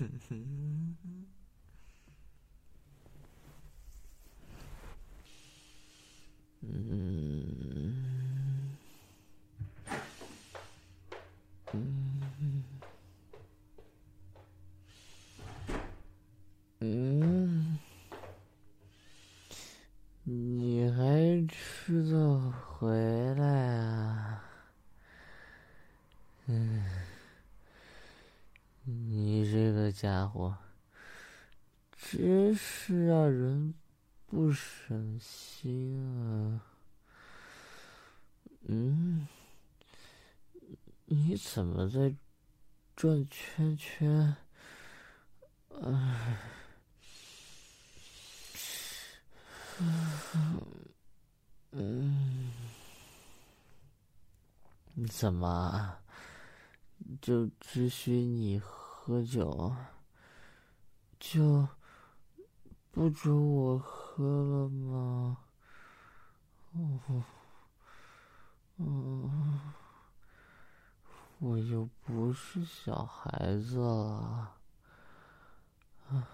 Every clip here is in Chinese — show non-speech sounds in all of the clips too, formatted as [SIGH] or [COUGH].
哼 [LAUGHS] 哼你还知道回来啊？嗯，你这个家伙真是让人不省心啊！嗯，你怎么在转圈圈？唉。嗯，怎么就只许你喝酒，就不准我喝了吗？哦，嗯，我又不是小孩子了，啊，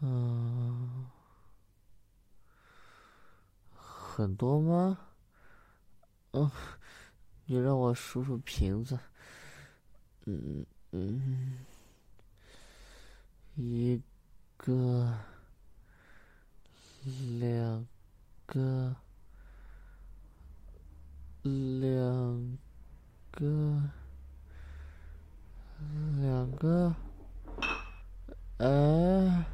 嗯。很多吗？嗯，你让我数数瓶子。嗯嗯，一个，两个，两个，两个。哎，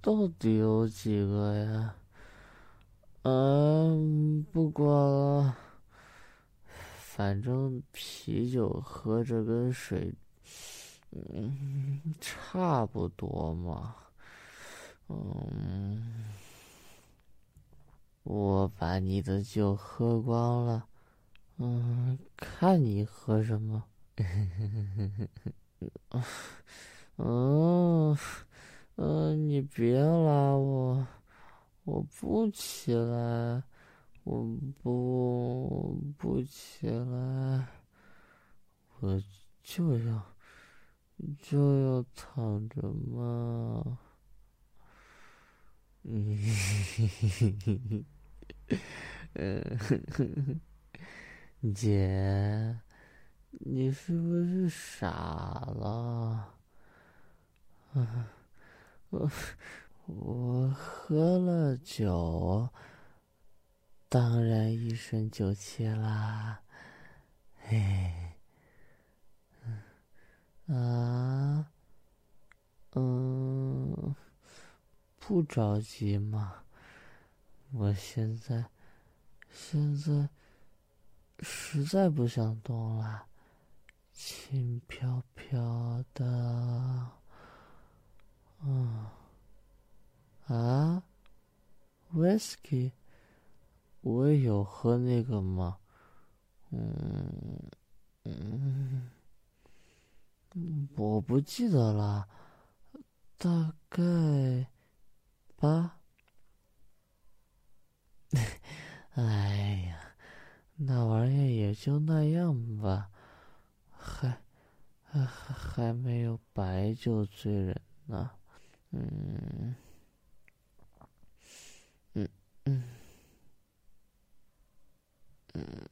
到底有几个呀？嗯，不管了，反正啤酒喝着跟水，嗯，差不多嘛。嗯，我把你的酒喝光了，嗯，看你喝什么。[LAUGHS] 嗯，嗯，你别拉我。我不起来，我不不起来，我就要就要躺着嘛。[LAUGHS] 嗯，[LAUGHS] 姐，你是不是傻了？啊，[LAUGHS] 我。我喝了酒，当然一身酒气啦。嘿，啊，嗯，不着急嘛。我现在现在实在不想动了，轻飘飘的，嗯。啊，whisky，我有喝那个吗？嗯嗯，我不记得了，大概八。[LAUGHS] 哎呀，那玩意也就那样吧，还还还没有白酒醉人呢。嗯。嗯，嗯，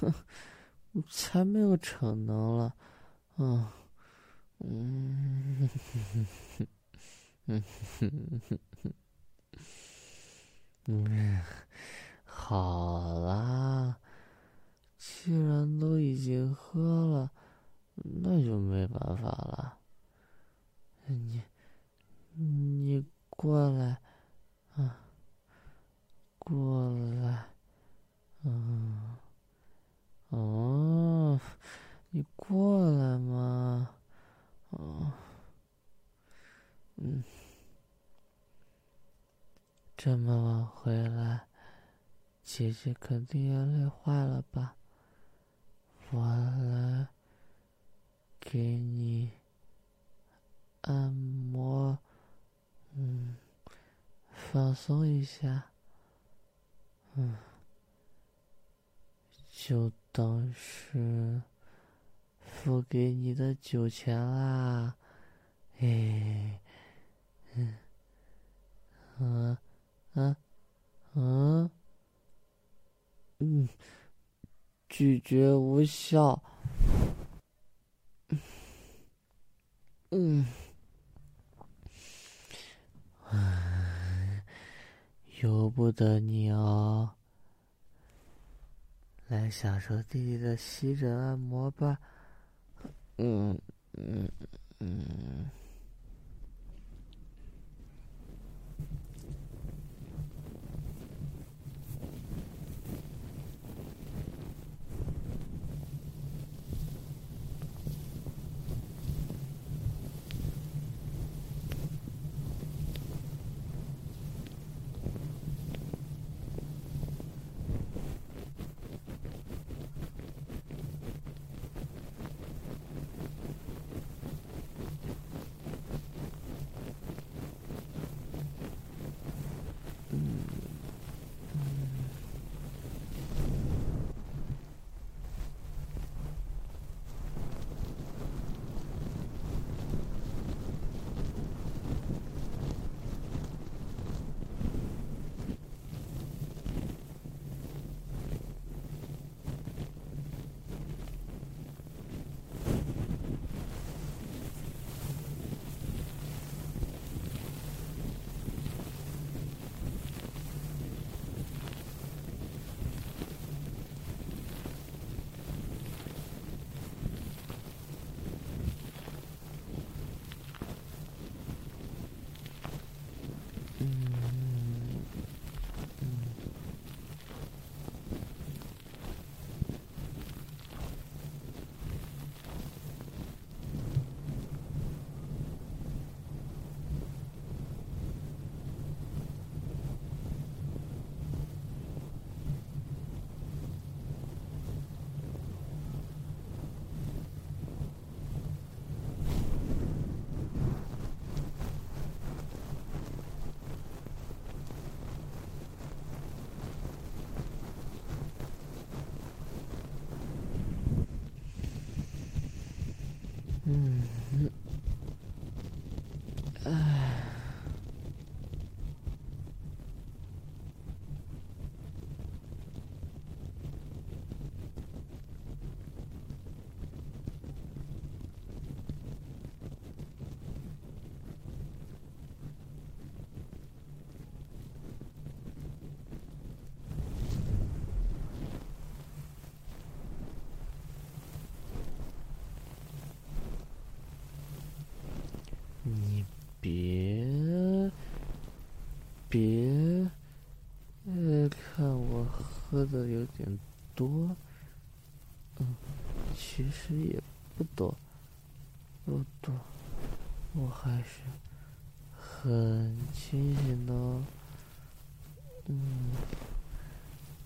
哼，[LAUGHS] 才没有逞能了，嗯，嗯，嗯，嗯，好啦，既然都已经喝了，那就没办法了。你，你过来。啊，过来，嗯，哦，过来嘛，哦，嗯，这么晚回来，姐姐肯定要累坏了吧？我来给你按摩，嗯。放松一下，嗯，就当是付给你的酒钱啦，哎，嗯，啊，啊，啊，嗯，拒绝无效，嗯，唉，由不得你哦。来享受弟弟的吸枕按摩吧，嗯嗯。嗯，你别别，看我喝的有点多，嗯，其实也不多，不多，我还是很清醒的，嗯，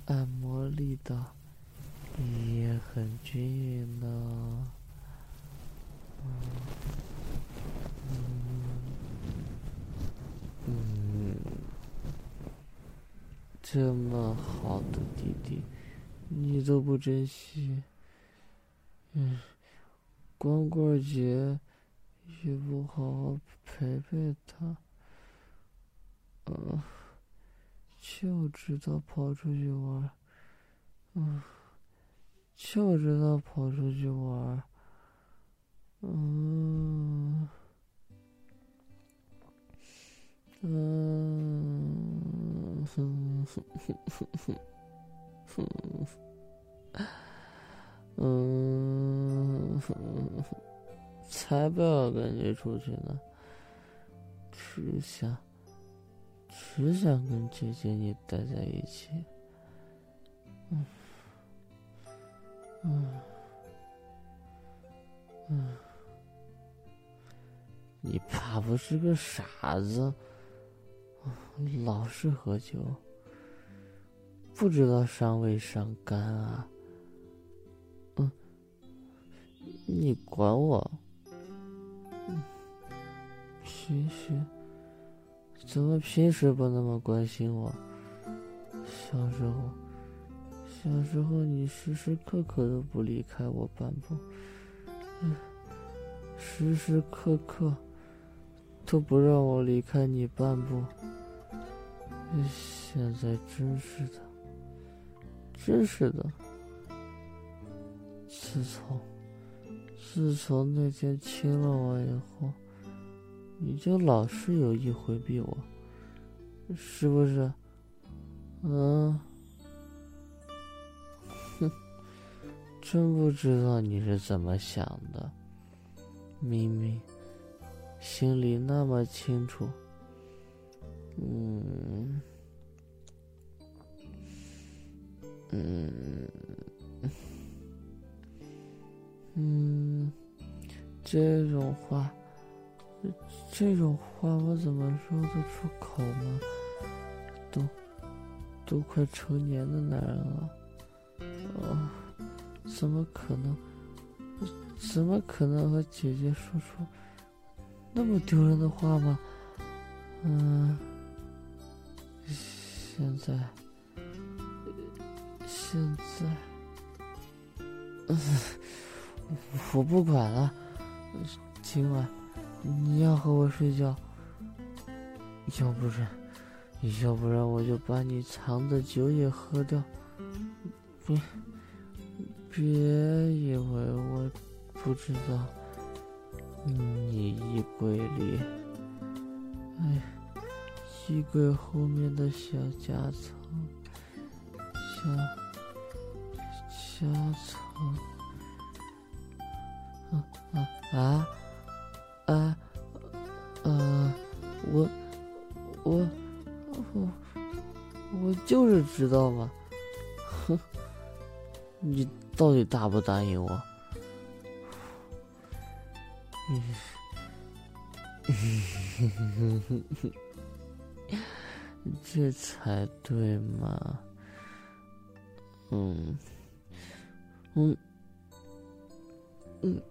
按摩力道也很均匀的，这么好的弟弟，你都不珍惜。嗯，光棍节也不好好陪陪他。嗯，就知道跑出去玩。嗯，就知道跑出去玩。嗯。嗯，哼，哼哼哼哼嗯，才不要跟你出去呢，只想，只想跟姐姐你待在一起。嗯，嗯，嗯，你怕不是个傻子？老是喝酒，不知道伤胃伤肝啊！嗯，你管我？平时怎么平时不那么关心我？小时候，小时候你时时刻刻都不离开我半步，嗯时时刻刻都不让我离开你半步。现在真是的，真是的。自从自从那天亲了我以后，你就老是有意回避我，是不是？嗯。哼，[LAUGHS] 真不知道你是怎么想的。明明心里那么清楚。嗯，嗯，嗯，这种话，这种话我怎么说得出口吗？都，都快成年的男人了，哦，怎么可能？怎么可能和姐姐说出那么丢人的话吗？嗯。现在，现在，[LAUGHS] 我不管了。今晚你要和我睡觉，要不然，要不然我就把你藏的酒也喝掉。别，别以为我不知道，你衣柜里，哎。衣柜后面的小夹层，小夹层，啊啊啊啊！呃，我我我我就是知道嘛，哼，你到底答不答应我？嗯，哼哼哼哼哼。这才对嘛，嗯，嗯，嗯，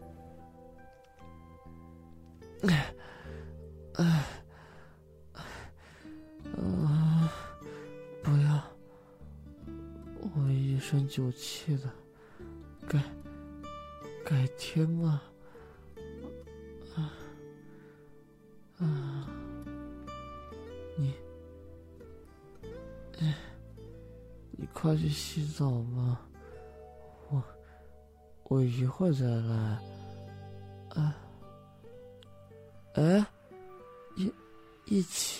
哎，哎，啊，不要，我一身酒气的，改，改天嘛。快去洗澡吧，我一会儿再来。啊，哎，一一起，